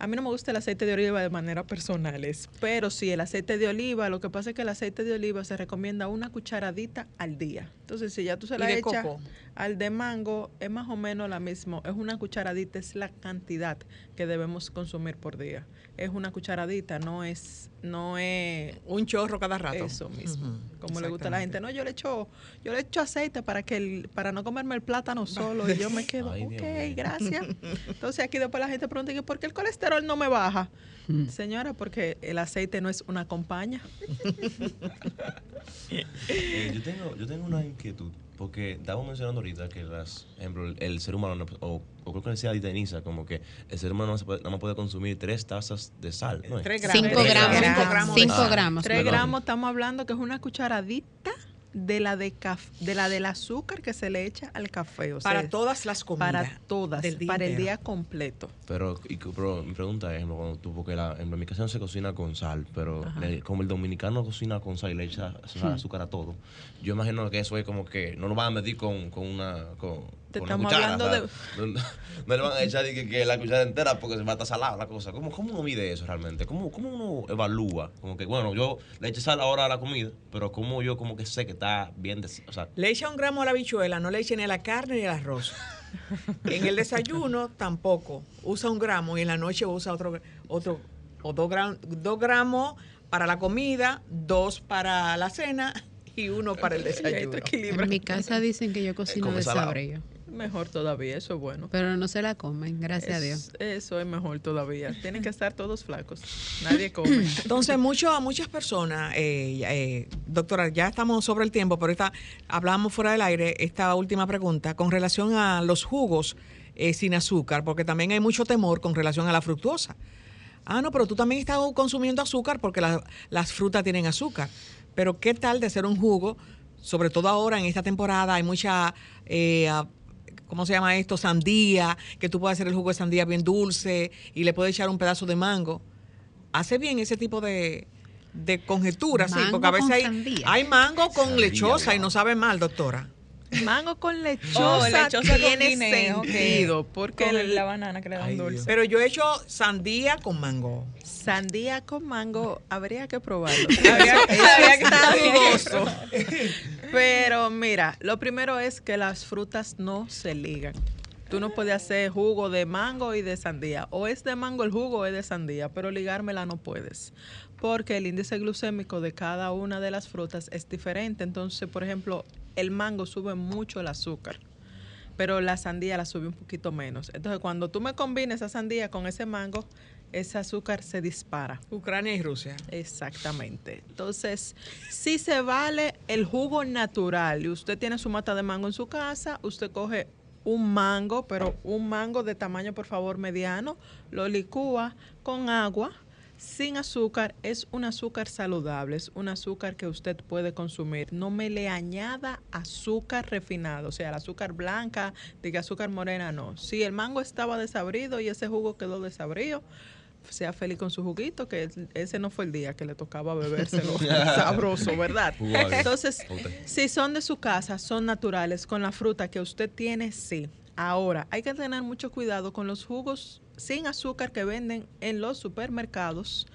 A mí no me gusta el aceite de oliva de manera personales, pero sí el aceite de oliva, lo que pasa es que el aceite de oliva se recomienda una cucharadita al día. Entonces, si ya tú se la echas al de mango, es más o menos la misma, es una cucharadita, es la cantidad que debemos consumir por día. Es una cucharadita, no es no es Un chorro cada rato. eso mismo. Como le gusta a la gente, no, yo le echo yo le echo aceite para que el- para no comerme el plátano solo y yo me quedo, Ay, ok, gracias. Entonces aquí después la gente pregunta, ¿y por qué el colesterol no me baja? Mm. Señora, porque el aceite no es una compañía. Eh, yo, tengo, yo tengo una inquietud, porque estábamos mencionando ahorita que las, ejemplo, el, el ser humano, no- o, o creo que decía Denisa, como que el ser humano no se puede- nada más puede consumir tres tazas de sal. ¿no es? Tres gramos. Cinco gramos. Cinco gramos. de Cinco gramos. Tres gramos estamos hablando que es una cucharadita de la de caf- de la del azúcar que se le echa al café. O sea, Para todas las comidas. para todas, del día para el día completo. Pero, y, pero mi pregunta es, cuando tú, porque la, en mi casa no se cocina con sal, pero le- como el dominicano cocina con sal y le echa sal, azúcar a todo, yo imagino que eso es como que no lo van a medir con, con una con, Te con una estamos cuchara, hablando no, no le van a echar que, que la cuchara entera porque se va a estar salada la cosa. ¿Cómo, ¿Cómo uno mide eso realmente? ¿Cómo, ¿Cómo uno evalúa? Como que, bueno, yo le eché sal ahora a la comida, pero como yo como que sé que está bien, de- o sea, Le echa un gramo a la habichuela, no le eche ni a la carne ni al arroz. en el desayuno tampoco. Usa un gramo y en la noche usa otro, otro o dos, gram- dos gramos para la comida, dos para la cena y uno para el desayuno. En mi casa dicen que yo cocino de. Mejor todavía, eso es bueno. pero no se la comen, gracias a Dios. Eso es mejor todavía. Tienen que estar todos flacos. Nadie come. Entonces, mucho, muchas personas, eh, eh, doctora, ya estamos sobre el tiempo, pero esta, hablamos fuera del aire esta última pregunta con relación a los jugos eh, sin azúcar, porque también hay mucho temor con relación a la fructuosa. Ah, no, pero tú también estás consumiendo azúcar porque la- las frutas tienen azúcar. Pero ¿qué tal de hacer un jugo? Sobre todo ahora en esta temporada hay mucha, eh, ¿cómo se llama esto? Sandía, que tú puedes hacer el jugo de sandía bien dulce y le puedes echar un pedazo de mango hace bien ese tipo de, de conjeturas, sí, porque a veces hay, hay mango con Sandía, lechosa y no sabe mal, doctora. Mango con lechosa, Oh, lechosa con tiene guineo, sentido. Porque Con el- la banana que le dan Ay, dulce. Dios. Pero yo he hecho sandía con mango. sandía con mango habría que probarlo. Habría- Eso- eso habría que está dudoso. Pero mira, lo primero es que las frutas no se ligan. Tú no puedes hacer jugo de mango y de sandía. O es de mango el jugo o es de sandía, pero ligármela no puedes. Porque el índice glucémico de cada una de las frutas es diferente. Entonces, por ejemplo, el mango sube mucho el azúcar pero la sandía la sube un poquito menos. Entonces, cuando tú me combines esa sandía con ese mango, ese azúcar se dispara. Ucrania y Rusia. Exactamente. Entonces, si se vale el jugo natural y usted tiene su mata de mango en su casa, usted coge un mango, pero un mango de tamaño, por favor, mediano, lo licúa con agua, sin azúcar, es un azúcar saludable, es un azúcar que usted puede consumir. No me le añada azúcar refinado, o sea, el azúcar blanca, diga azúcar morena, no. Si el mango estaba desabrido y ese jugo quedó desabrido, sea feliz con su juguito, que ese no fue el día que le tocaba bebérselo sabroso, ¿verdad? Entonces, si son de su casa, son naturales, con la fruta que usted tiene, sí. Ahora, hay que tener mucho cuidado con los jugos sin azúcar que venden en los supermercados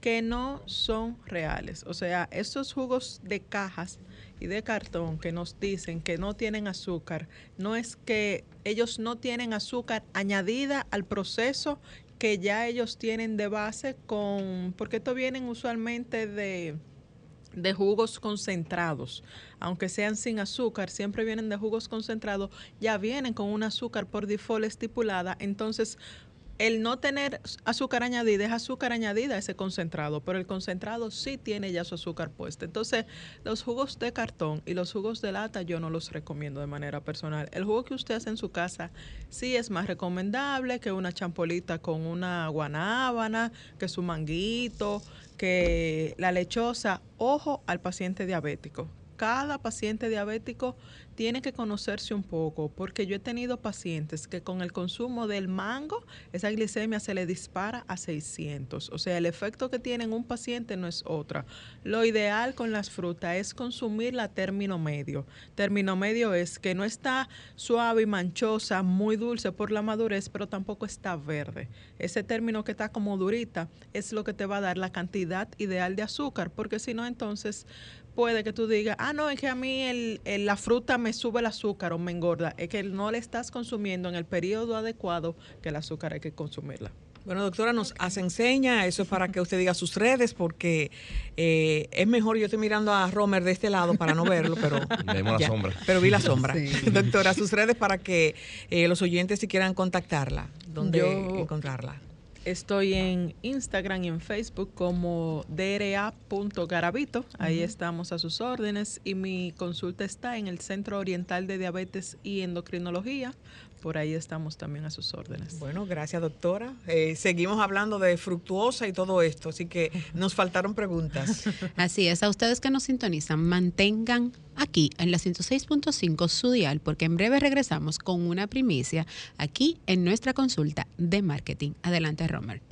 que no son reales. O sea, estos jugos de cajas y de cartón que nos dicen que no tienen azúcar, no es que ellos no tienen azúcar añadida al proceso que ya ellos tienen de base con, porque estos vienen usualmente de, de jugos concentrados, aunque sean sin azúcar, siempre vienen de jugos concentrados, ya vienen con un azúcar por default estipulada, entonces el no tener azúcar añadida es azúcar añadida ese concentrado, pero el concentrado sí tiene ya su azúcar puesta. Entonces, los jugos de cartón y los jugos de lata yo no los recomiendo de manera personal. El jugo que usted hace en su casa sí es más recomendable que una champolita con una guanábana, que su manguito, que la lechosa. Ojo al paciente diabético. Cada paciente diabético tiene que conocerse un poco, porque yo he tenido pacientes que con el consumo del mango, esa glicemia se le dispara a 600. O sea, el efecto que tiene en un paciente no es otra. Lo ideal con las frutas es consumir la término medio. Término medio es que no está suave y manchosa, muy dulce por la madurez, pero tampoco está verde. Ese término que está como durita es lo que te va a dar la cantidad ideal de azúcar, porque si no, entonces puede que tú digas, ah, no, es que a mí el, la fruta me sube el azúcar o me engorda. Es que no le estás consumiendo en el periodo adecuado que el azúcar hay que consumirla. Bueno, doctora, nos hace enseña, eso es para que usted diga sus redes, porque eh, es mejor, yo estoy mirando a Romer de este lado para no verlo, pero... Vemos la sombra. Pero vi la sombra. Doctora, sus redes para que eh, los oyentes si quieran contactarla, ¿dónde encontrarla? Estoy en Instagram y en Facebook como dra.garabito. Ahí estamos a sus órdenes. Y mi consulta está en el Centro Oriental de Diabetes y Endocrinología. Por ahí estamos también a sus órdenes. Bueno, gracias doctora. Eh, seguimos hablando de fructuosa y todo esto, así que nos faltaron preguntas. Así es, a ustedes que nos sintonizan, mantengan aquí en la 106.5 su dial, porque en breve regresamos con una primicia aquí en nuestra consulta de marketing. Adelante, Romer.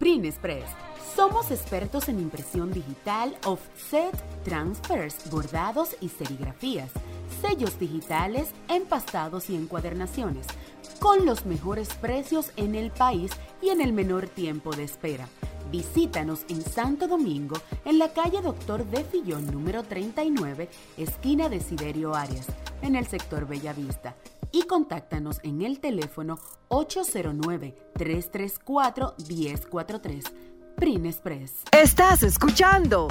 Express. Somos expertos en impresión digital, offset, transfers, bordados y serigrafías, sellos digitales, empastados y encuadernaciones, con los mejores precios en el país y en el menor tiempo de espera. Visítanos en Santo Domingo, en la calle Doctor de Fillón número 39, esquina de Siderio Arias, en el sector Bellavista y contáctanos en el teléfono 809-334-1043. Prin Express. Estás escuchando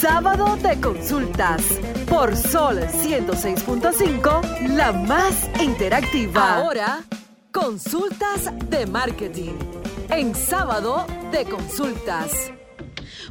Sábado de Consultas por Sol 106.5, la más interactiva. Ahora, consultas de marketing en Sábado de Consultas.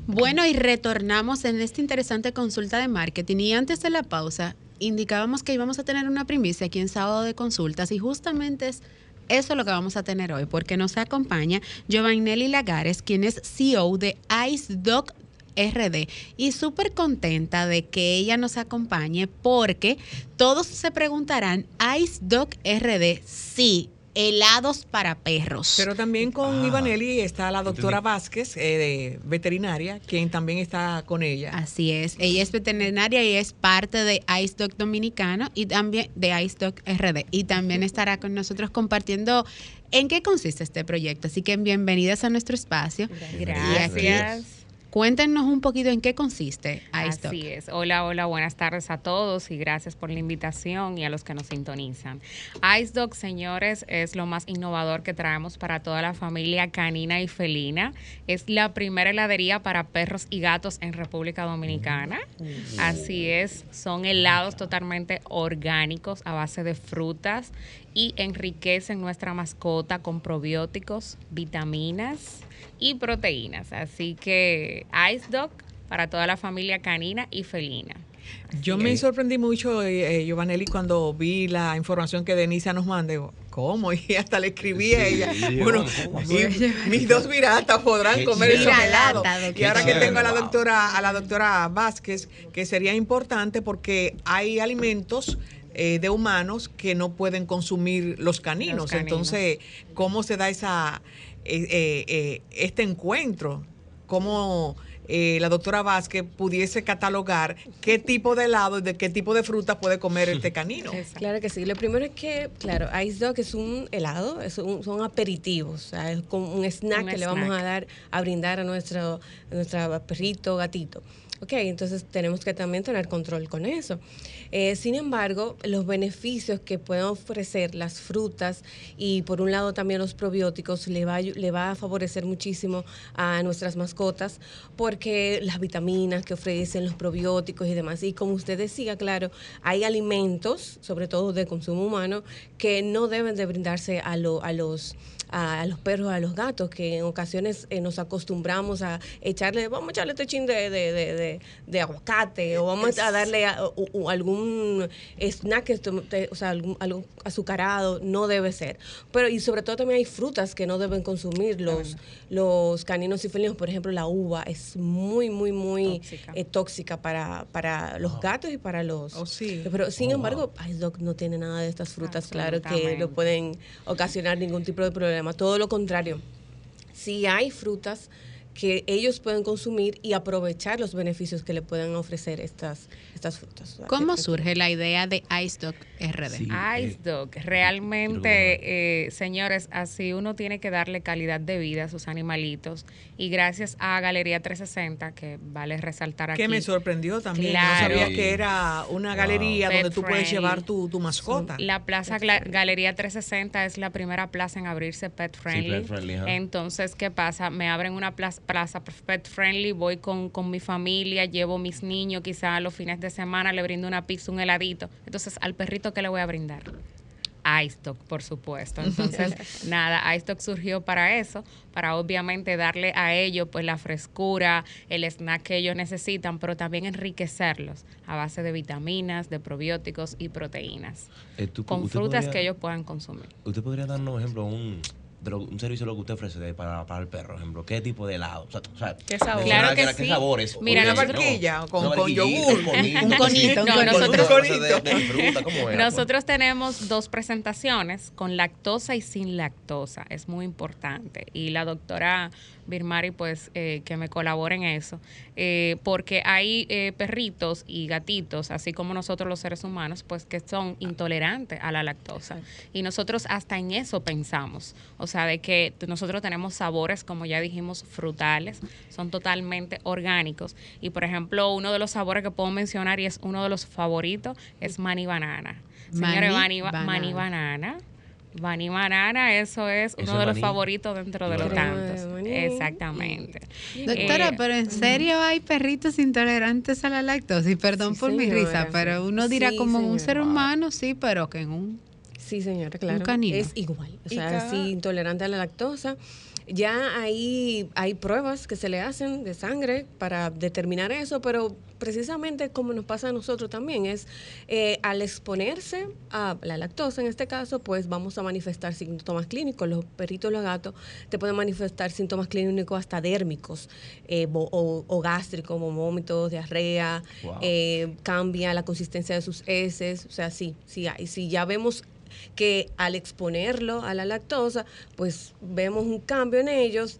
Bueno, y retornamos en esta interesante consulta de marketing. Y antes de la pausa, indicábamos que íbamos a tener una primicia aquí en sábado de consultas y justamente es eso lo que vamos a tener hoy, porque nos acompaña Giovannelli Lagares, quien es CEO de IceDoc RD y súper contenta de que ella nos acompañe porque todos se preguntarán, IceDoc RD, sí, helados para perros. Pero también con ah, Ivanelli está la doctora Vázquez, eh, de veterinaria, quien también está con ella. Así es, ella es veterinaria y es parte de Ice Dog Dominicano y también de Ice Dog RD. Y también estará con nosotros compartiendo en qué consiste este proyecto. Así que bienvenidas a nuestro espacio. Gracias. Cuéntenos un poquito en qué consiste iStock. Así es. Hola, hola, buenas tardes a todos y gracias por la invitación y a los que nos sintonizan. iStock, señores, es lo más innovador que traemos para toda la familia canina y felina. Es la primera heladería para perros y gatos en República Dominicana. Así es, son helados totalmente orgánicos a base de frutas y enriquecen nuestra mascota con probióticos, vitaminas y proteínas. Así que Ice Dog para toda la familia canina y felina. Yo me sorprendí mucho, eh, eh, Giovanelli, cuando vi la información que Denisa nos mandó. ¿Cómo? Y hasta le escribí a ella. bueno, mis dos viratas podrán comer ese helado. Y ahora que tengo a la doctora, a la doctora Vázquez, que sería importante porque hay alimentos eh, de humanos que no pueden consumir los caninos. Entonces, ¿cómo se da esa eh, eh, este encuentro? ¿Cómo eh, la doctora Vázquez pudiese catalogar qué tipo de helado y de qué tipo de fruta puede comer este canino. Claro que sí. Lo primero es que, claro, Ice Dog es un helado, es un- son aperitivos, o sea, es como un snack Un que le vamos a dar, a brindar a nuestro, a nuestro perrito, gatito. Ok, entonces tenemos que también tener control con eso. Eh, sin embargo, los beneficios que pueden ofrecer las frutas y por un lado también los probióticos le va, le va a favorecer muchísimo a nuestras mascotas porque las vitaminas que ofrecen los probióticos y demás. Y como usted decía, claro, hay alimentos, sobre todo de consumo humano, que no deben de brindarse a, lo- a los a, los perros, a los gatos, que en ocasiones eh, nos acostumbramos a echarle, vamos a echarle este chin de, de, de- de- aguacate o vamos a darle a- u- u- algún snack, o sea, algún, algo azucarado, no debe ser. Pero y sobre todo también hay frutas que no deben consumir los, los caninos y felinos, por ejemplo, la uva es muy, muy, muy Tóxica. eh, tóxica para, para los gatos y para los... Oh, sí. Pero sin Oh, embargo, Dog no tiene nada de estas frutas, claro, que no pueden ocasionar ningún tipo de problema. Todo lo contrario, sí hay frutas que ellos pueden consumir y aprovechar los beneficios que le pueden ofrecer estas, frutas. ¿Cómo surge la idea de Ice Dog RD? Sí. Ice eh, Dog, realmente, eh, señores, así uno tiene que darle calidad de vida a sus animalitos. Y gracias a Galería 360, que vale resaltar aquí. Que me sorprendió también. Claro. No sabía que era una Wow. galería Pet donde tú puedes friendly. llevar tu, tu mascota. La Plaza Galería 360 es la primera plaza en abrirse pet friendly. pet friendly, ajá. Entonces, ¿qué pasa? Me abren una plaza, plaza pet friendly, voy con, con mi familia, llevo mis niños, quizás los fines de semana le brindo una pizza, un heladito. Entonces, al perrito, ¿qué le voy a brindar? iStock, por supuesto. Entonces, nada, iStock surgió para eso, para obviamente darle a ellos pues la frescura, el snack que ellos necesitan, pero también enriquecerlos a base de vitaminas, de probióticos y proteínas, Eh, tú- con frutas podría- que ellos puedan consumir. ¿Usted podría darnos, por ejemplo, un, de lo- un servicio de lo que usted ofrece de- para, para el perro? Por ejemplo, ¿qué tipo de helado? O sea, o sea, ¿Qué sabor? mencionaba Claro que era- ¿Qué sí. sabores? Mira, una barquilla con, yogur. un conito. Un conito, un No, conito. nosotros- Una cosa de, de fruta, ¿cómo era? Nosotros tenemos dos presentaciones con lactosa y sin lactosa. Es muy importante. Y la doctora Birmari, pues, eh, que me colabora en eso. eh, porque hay eh, perritos y gatitos, así como nosotros los seres humanos, pues, que son intolerantes a la lactosa. Y nosotros hasta en eso pensamos. O sea, de que nosotros tenemos sabores, como ya dijimos, frutales, son totalmente orgánicos. Y, por ejemplo, uno de los sabores que puedo mencionar y es uno de los favoritos es mani banana. Señores, Maní mani, ba- banana. maní banana. Maní banana, eso es Eso uno de los maní. favoritos dentro de los tantos. Exactamente. Doctora, Eh, pero en serio hay perritos intolerantes a la lactosa. Y perdón Sí, por mi risa, pero uno dirá Sí, como un señora. ser humano, sí, pero que en un... Sí, señora, claro. canino. Es igual. O sea, cada- sí, intolerante a la lactosa. Ya ahí hay pruebas que se le hacen de sangre para determinar eso, pero precisamente como nos pasa a nosotros también, es eh, al exponerse a la lactosa, en este caso, pues vamos a manifestar síntomas clínicos. Los perritos los gatos te pueden manifestar síntomas clínicos hasta dérmicos eh, o, o gástricos, como vómitos, diarrea, Wow. eh, cambia la consistencia de sus heces, o sea, sí, sí hay. Si ya vemos que al exponerlo a la lactosa, pues vemos un cambio en ellos,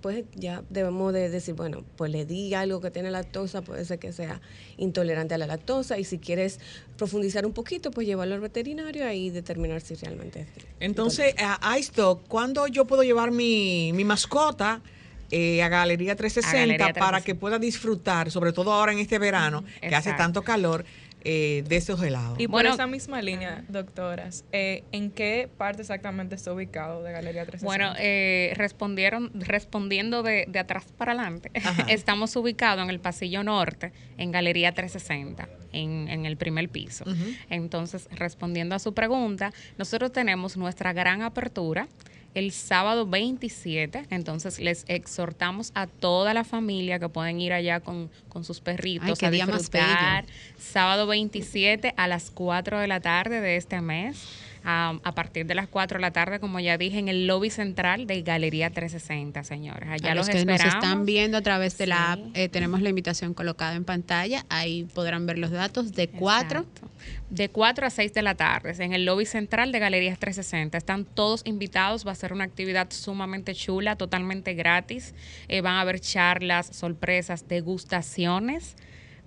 pues ya debemos de decir, bueno, pues le di algo que tiene lactosa, puede ser que sea intolerante a la lactosa y si quieres profundizar un poquito, pues llevarlo al veterinario y determinar si realmente es. Entonces, a iStock, ¿cuándo yo puedo llevar mi, mi mascota eh, a Galería 360 A Galería para 360. que pueda disfrutar, sobre todo ahora en este verano, que hace tanto calor, eh, de esos helados? Y por Bueno, esa misma línea, doctoras, eh, ¿en qué parte exactamente está ubicado de Galería 360? Bueno, eh, respondieron, respondiendo de, de atrás para adelante, Ajá. estamos ubicados en el pasillo norte, en Galería 360, en, en el primer piso. Entonces, respondiendo a su pregunta, nosotros tenemos nuestra gran apertura el sábado 27, entonces les exhortamos a toda la familia que pueden ir allá con, con sus perritos Ay, a día más disfrutar. Sábado 27 a las 4 de la tarde de este mes. A, a partir de las 4 de la tarde, como ya dije, en el lobby central de Galería 360, señores. Allá a los, los que nos esperamos. están viendo a través de la app, eh, tenemos la invitación colocada en pantalla. Ahí podrán ver los datos de 4 Exacto. De 4 a 6 de la tarde, en el lobby central de Galerías 360. Están todos invitados, va a ser una actividad sumamente chula, totalmente gratis. Eh, van a haber charlas, sorpresas, degustaciones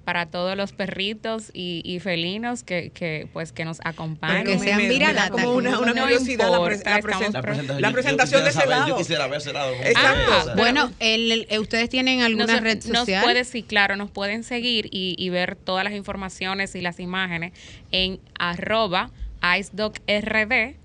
para todos los perritos y, y felinos que, que, pues que nos acompañan. Porque sean viralata, como una, una no curiosidad la, importa, presentación, la yo- presentación yo de ese quisiera saber- lado. Yo quisiera ver ese lado. ¿cómo Exacto. fue esa? Bueno, el- el- ustedes tienen alguna Nos- red nos social. puede, sí, claro, nos pueden seguir y, y ver todas las informaciones y las imágenes en arroba IceDocRD.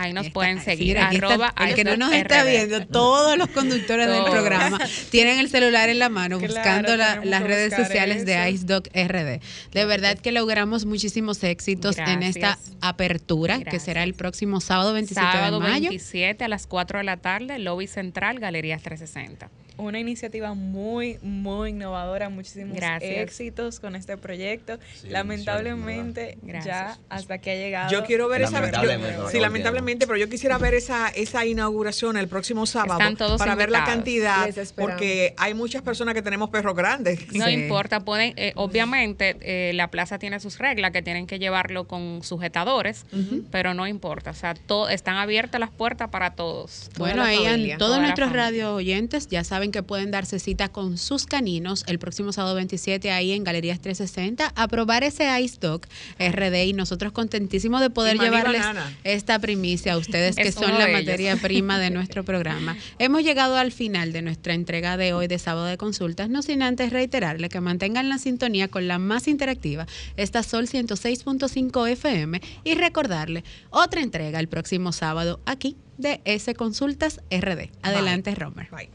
Ahí nos Está- pueden sí, seguir. mira, aquí está- arroba el que no nos está viendo, todos los conductores del programa tienen el celular en la mano Claro, buscando la- las redes sociales de eso. IceDoc RD. De verdad que logramos muchísimos éxitos en esta Gracias. apertura, que será el próximo sábado 27 Sábado de mayo. 27 a las 4 de la tarde, Lobby Central, Galerías 360. Una iniciativa muy, muy innovadora, muchísimos Gracias. éxitos con este proyecto. Sí, Lamentablemente, ya hasta aquí ha llegado. Yo quiero ver esa. Yo- sí, lamentablemente, pero yo quisiera ver esa, esa inauguración el próximo sábado Están todos para ver la cantidad, porque hay muchas personas que tenemos perros grandes. No Sí. importa, pueden, eh, obviamente eh, la plaza tiene sus reglas que tienen que llevarlo con sujetadores, pero no importa, o sea, to- están abiertas las puertas para todos. Bueno, ahí todos nuestros radio oyentes ya saben que pueden darse cita con sus caninos el próximo sábado 27 ahí en Galerías 360 a probar ese Ice Dog RD y nosotros contentísimos de poder llevarles banana. esta primicia a ustedes que son la ellos. materia prima de nuestro programa. Hemos llegado al final de nuestra entrega de hoy de sábado de consultas, no sin antes reiterarle que mantengan la sintonía con la más interactiva, esta Sol 106.5 FM y recordarle otra entrega el próximo sábado aquí de S Consultas RD. Adelante, Romer. Bye.